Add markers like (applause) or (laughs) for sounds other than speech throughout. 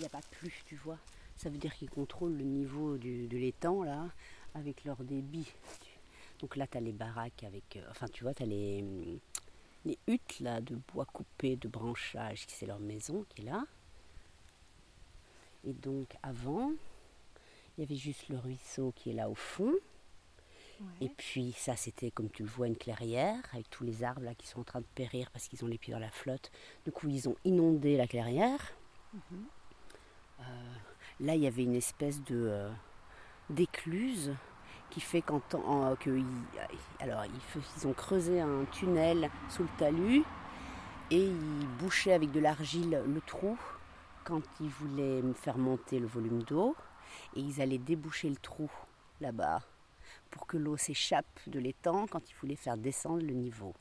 il n'a pas plu, tu vois. Ça veut dire qu'ils contrôlent le niveau du- de l'étang, là, avec leur débit. Donc là, tu as les baraques avec. euh, enfin, tu vois, tu as les, hum, les huttes, là, de bois coupé, de branchage, qui c'est leur maison qui est là. Et donc, avant, il y avait juste le ruisseau qui est là au fond. Et puis ça, c'était comme tu le vois, une clairière avec tous les arbres là qui sont en train de périr parce qu'ils ont les pieds dans la flotte. Du coup, ils ont inondé la clairière. Euh, là, il y avait une espèce de euh, d'écluse qui fait qu'en ils- ils, ils ont creusé un tunnel sous le talus et ils bouchaient avec de l'argile le trou quand ils voulaient faire monter le volume d'eau et ils allaient déboucher le trou là-bas pour que l'eau s'échappe de l'étang quand il voulait faire descendre le niveau.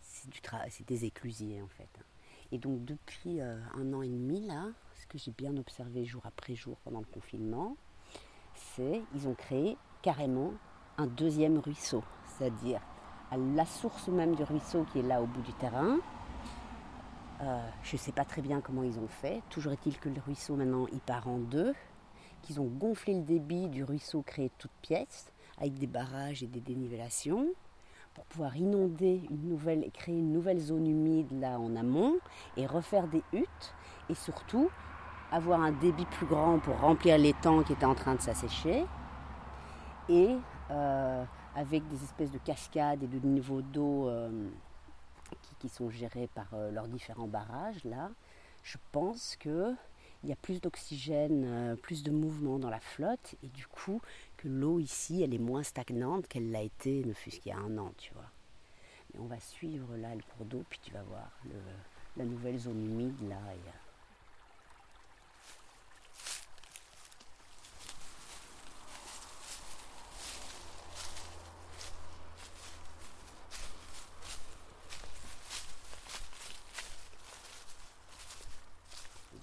C'est des éclusiers en fait. Et donc depuis euh, un an et demi là, ce que j'ai bien observé jour après jour pendant le confinement, c'est ils ont créé carrément un deuxième ruisseau, c'est-à-dire à la source même du ruisseau qui est là au bout du terrain. Euh, je ne sais pas très bien comment ils ont fait. Toujours est-il que le ruisseau maintenant il part en deux, qu'ils ont gonflé le débit du ruisseau créé de toutes pièces avec des barrages et des dénivellations pour pouvoir inonder une nouvelle et créer une nouvelle zone humide là en amont et refaire des huttes et surtout avoir un débit plus grand pour remplir l'étang qui était en train de s'assécher et euh, avec des espèces de cascades et de niveaux d'eau euh, qui, sont gérés par euh, leurs différents barrages là je pense que il y a plus d'oxygène, plus de mouvement dans la flotte, et du coup, que l'eau ici, elle est moins stagnante qu'elle l'a été, ne fût-ce qu'il y a un an, tu vois. Mais on va suivre là le cours d'eau, puis tu vas voir la nouvelle zone humide là. et, euh,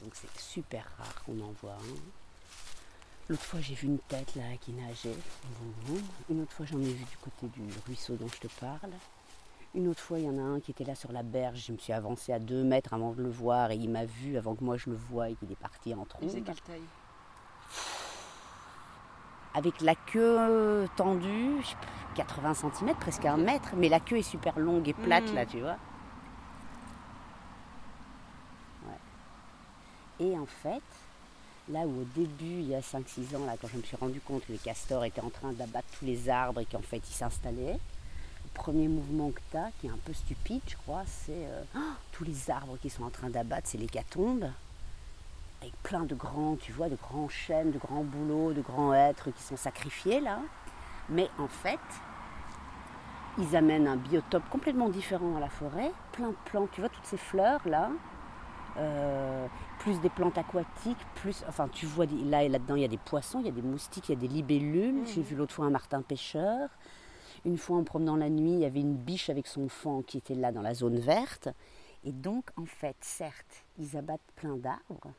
Donc c'est super rare qu'on en voit un. L'autre fois j'ai vu une tête là qui nageait. Une autre fois j'en ai vu du côté du ruisseau dont je te parle. Une autre fois il y en a un qui était là sur la berge. Je me suis avancée à deux mètres avant de le voir et il m'a vu avant que moi je le voie et qu'il est parti en Il trombe. quelle taille? Avec la queue tendue, je sais pas, 80 cm, presque un mètre, mais la queue est super longue et plate là, tu vois. Ouais. Et en fait, là où au début, il y a 5-6 ans, quand je me suis rendu compte que les castors étaient en train d'abattre tous les arbres et qu'en fait ils s'installaient, le premier mouvement que tu as, qui est un peu stupide, je crois, c'est euh, Oh, tous les arbres qui sont en train d'abattre, c'est l'hécatombe avec plein de grands, tu vois, de grands chênes, de grands bouleaux, de grands êtres qui sont sacrifiés là. Mais en fait, ils amènent un biotope complètement différent à la forêt, plein de plantes, tu vois, toutes ces fleurs là, euh, plus des plantes aquatiques, plus, enfin, tu vois, là et là-dedans, il y a des poissons, il y a des moustiques, il y a des libellules. J'ai vu l'autre fois un martin pêcheur. Une fois, en promenant la nuit, il y avait une biche avec son fan qui était là dans la zone verte. Et donc, en fait, certes, ils abattent plein d'arbres.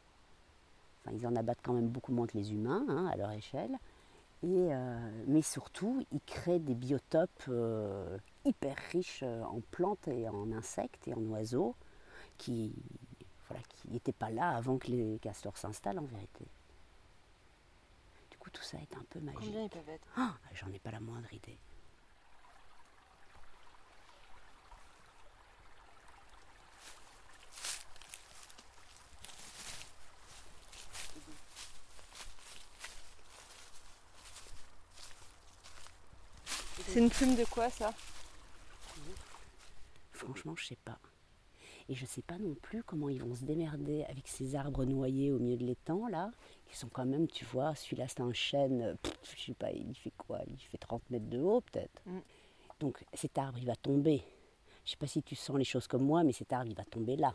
Enfin, ils en abattent quand même beaucoup moins que les humains, hein, à leur échelle. Et, euh, mais surtout, ils créent des biotopes euh, hyper riches en plantes et en insectes et en oiseaux qui voilà, qui n'étaient pas là avant que les castors s'installent en vérité. Du coup, tout ça est un peu magique. Combien ils peuvent être? Ah, J'en ai pas la moindre idée. C'est une plume de quoi ça? Franchement, je sais pas. Et je sais pas non plus comment ils vont se démerder avec ces arbres noyés au milieu de l'étang là, qui sont quand même, tu vois, celui-là c'est un chêne, pff, je sais pas, il fait quoi Il fait 30 mètres de haut peut-être. Mm. Donc cet arbre il va tomber. Je sais pas si tu sens les choses comme moi, mais cet arbre il va tomber là.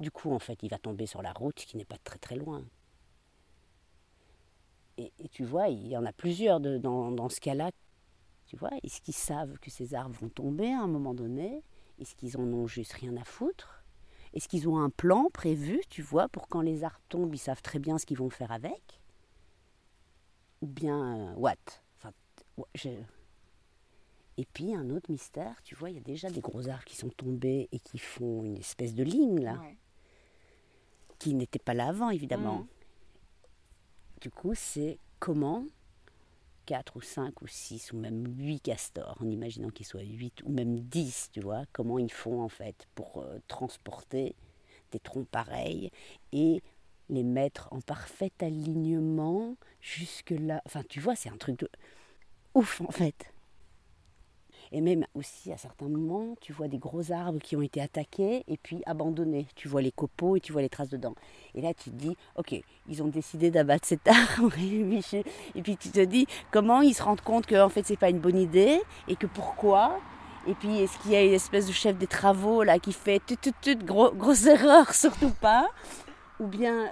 Du coup, en fait, il va tomber sur la route qui n'est pas très très loin. Et, et tu vois, il y en a plusieurs de- dans, dans ce cas-là. Tu vois, est-ce qu'ils savent que ces arbres vont tomber à un moment donné? Est-ce qu'ils en ont juste rien à foutre? Est-ce qu'ils ont un plan prévu, tu vois, pour quand les arbres tombent, ils savent très bien ce qu'ils vont faire avec Ou bien, euh, what? Enfin, ouais, je- Et puis, un autre mystère, tu vois, il y a déjà des gros arbres qui sont tombés et qui font une espèce de ligne, là Ouais. qui n'était pas là avant, évidemment. Mhm. du coup, c'est comment 4 ou 5 ou 6 ou même 8 castors, en imaginant qu'ils soient 8 ou même 10, tu vois, comment ils font en fait pour euh, transporter des troncs pareils et les mettre en parfait alignement jusque là. Enfin, tu vois, c'est un truc de ouf en fait. Et même aussi à certains moments, tu vois des gros arbres qui ont été attaqués et puis abandonnés. Tu vois les copeaux et tu vois les traces dedans. Et là, tu te dis, ok, ils ont décidé d'abattre cet arbre. (laughs) et puis tu te dis, comment ils se rendent compte que en fait c'est pas une bonne idée et que pourquoi? Et puis, est-ce qu'il y a une espèce de chef des travaux là qui fait tout, tout, tout, gros, grosse (laughs) erreur, surtout pas? Ou bien,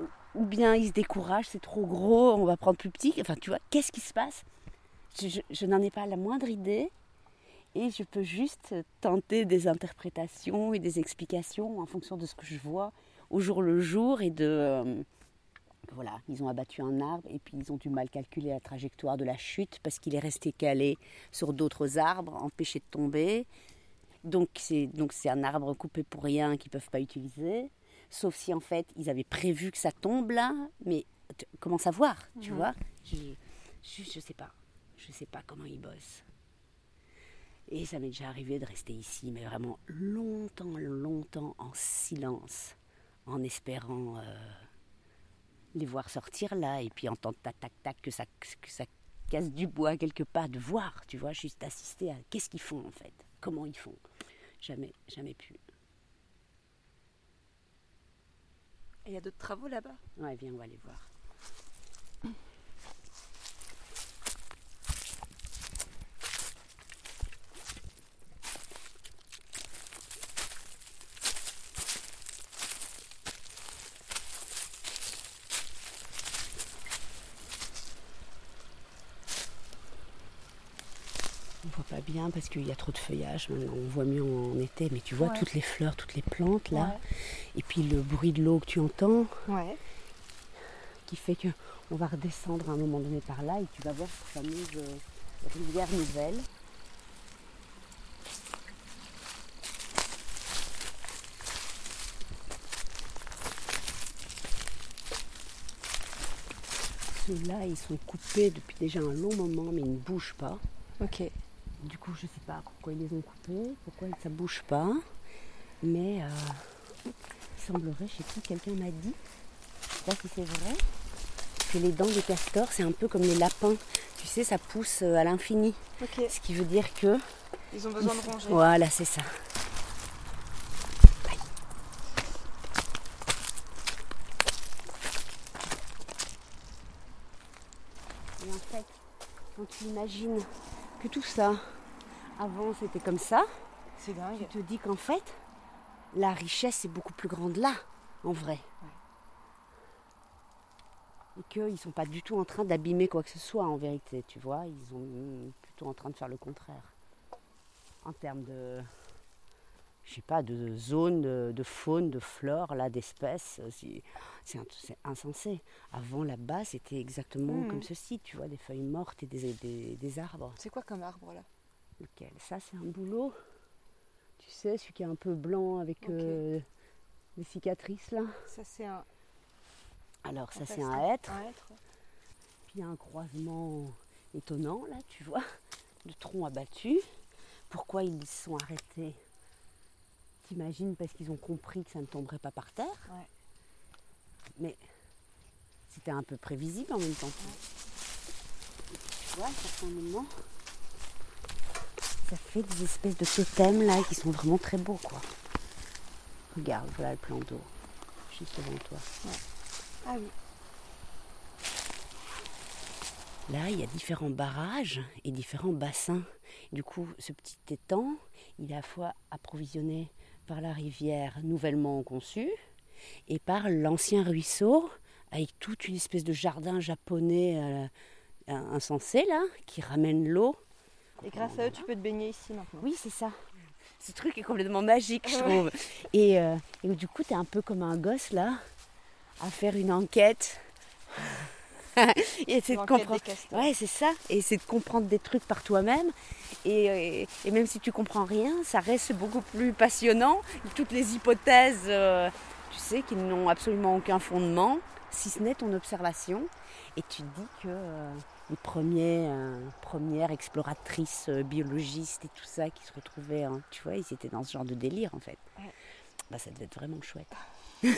euh, ou bien ils se découragent, c'est trop gros, on va prendre plus petit. Enfin, tu vois, qu'est-ce qui se passe? Je, n'en ai pas la moindre idée. Et je peux juste tenter des interprétations et des explications en fonction de ce que je vois au jour le jour et de, euh, voilà, ils ont abattu un arbre et puis ils ont du mal calculer la trajectoire de la chute parce qu'il est resté calé sur d'autres arbres, empêché de tomber. Donc c'est donc c'est un arbre coupé pour rien qu'ils peuvent pas utiliser. Sauf si en fait ils avaient prévu que ça tombe là, mais comment savoir, tu mhm. vois? Je, je, sais pas, je sais pas comment ils bossent. Et ça m'est déjà arrivé de rester ici, mais vraiment longtemps, longtemps en silence, en espérant. Euh, les voir sortir là et puis entendre tac tac tac que ça, que ça casse du bois quelque part, de voir, tu vois, juste assister à qu'est-ce qu'ils font en fait, comment ils font. Jamais, jamais pu. Et il y a d'autres travaux là-bas? Ouais, viens, on va aller voir. Bien parce qu'il y a trop de feuillage. On voit mieux en été, mais tu vois toutes les fleurs, toutes les plantes là. Et puis le bruit de l'eau que tu entends. Qui fait que on va redescendre à un moment donné par là et tu vas voir cette fameuse euh, rivière nouvelle. Ceux-là, ils sont coupés depuis déjà un long moment, mais ils ne bougent pas. Ok. Du coup, je ne sais pas pourquoi ils les ont coupés, pourquoi ça ne bouge pas. Mais euh, il semblerait, je sais plus, quelqu'un m'a dit, je sais pas si c'est vrai, que les dents des castors, c'est un peu comme les lapins. Tu sais, ça pousse euh, à l'infini. Ce qui veut dire que. Ils ont besoin de ronger. Voilà, c'est ça. Et en fait, quand tu imagines que tout ça, avant c'était comme ça, c'est dingue. Tu te dis qu'en fait, la richesse est beaucoup plus grande là, en vrai. Et qu'ils ne sont pas du tout en train d'abîmer quoi que ce soit en vérité, tu vois. Ils sont plutôt en train de faire le contraire. En termes de, je sais pas, de zone, de, faune, de flore, là, d'espèces. C'est insensé. Avant, là-bas, c'était exactement hmm. comme ceci, tu vois, des feuilles mortes et des, arbres. C'est quoi comme arbre, là? Lequel Ça, c'est un bouleau. Tu sais, celui qui est un peu blanc avec euh, des cicatrices, là. Ça, c'est un... Alors, ça, c'est un hêtre. Puis, il y a un croisement étonnant, là, tu vois, de troncs abattus. Pourquoi ils sont arrêtés? T'imagines parce qu'ils ont compris que ça ne tomberait pas par terre. Mais c'était un peu prévisible en même temps. Tu vois, à certains moments, ça fait des espèces de totems là qui sont vraiment très beaux quoi. Regarde, voilà le plan d'eau, juste devant toi. Ah oui. Là, il y a différents barrages et différents bassins. Du coup, ce petit étang, il est à la fois approvisionné par la rivière nouvellement conçue et par l'ancien ruisseau avec toute une espèce de jardin japonais euh, insensé là qui ramène l'eau. Et grâce à eux, tu peux te baigner ici maintenant. Oui, c'est ça. Ce truc est complètement magique, je trouve. Et, euh, et, du coup, tu es un peu comme un gosse là, à faire une enquête (laughs) et c'est de comprendre. Ouais, c'est ça. Et c'est de comprendre des trucs par toi-même. Et, même si tu comprends rien, ça reste beaucoup plus passionnant. Toutes les hypothèses, euh, tu sais, qui n'ont absolument aucun fondement, si ce n'est ton observation. Et tu te dis que euh, les premiers, euh, premières exploratrices euh, biologistes et tout ça qui se retrouvaient, hein, tu vois, ils étaient dans ce genre de délire en fait. Ouais. Bah, ça devait être vraiment chouette. (laughs)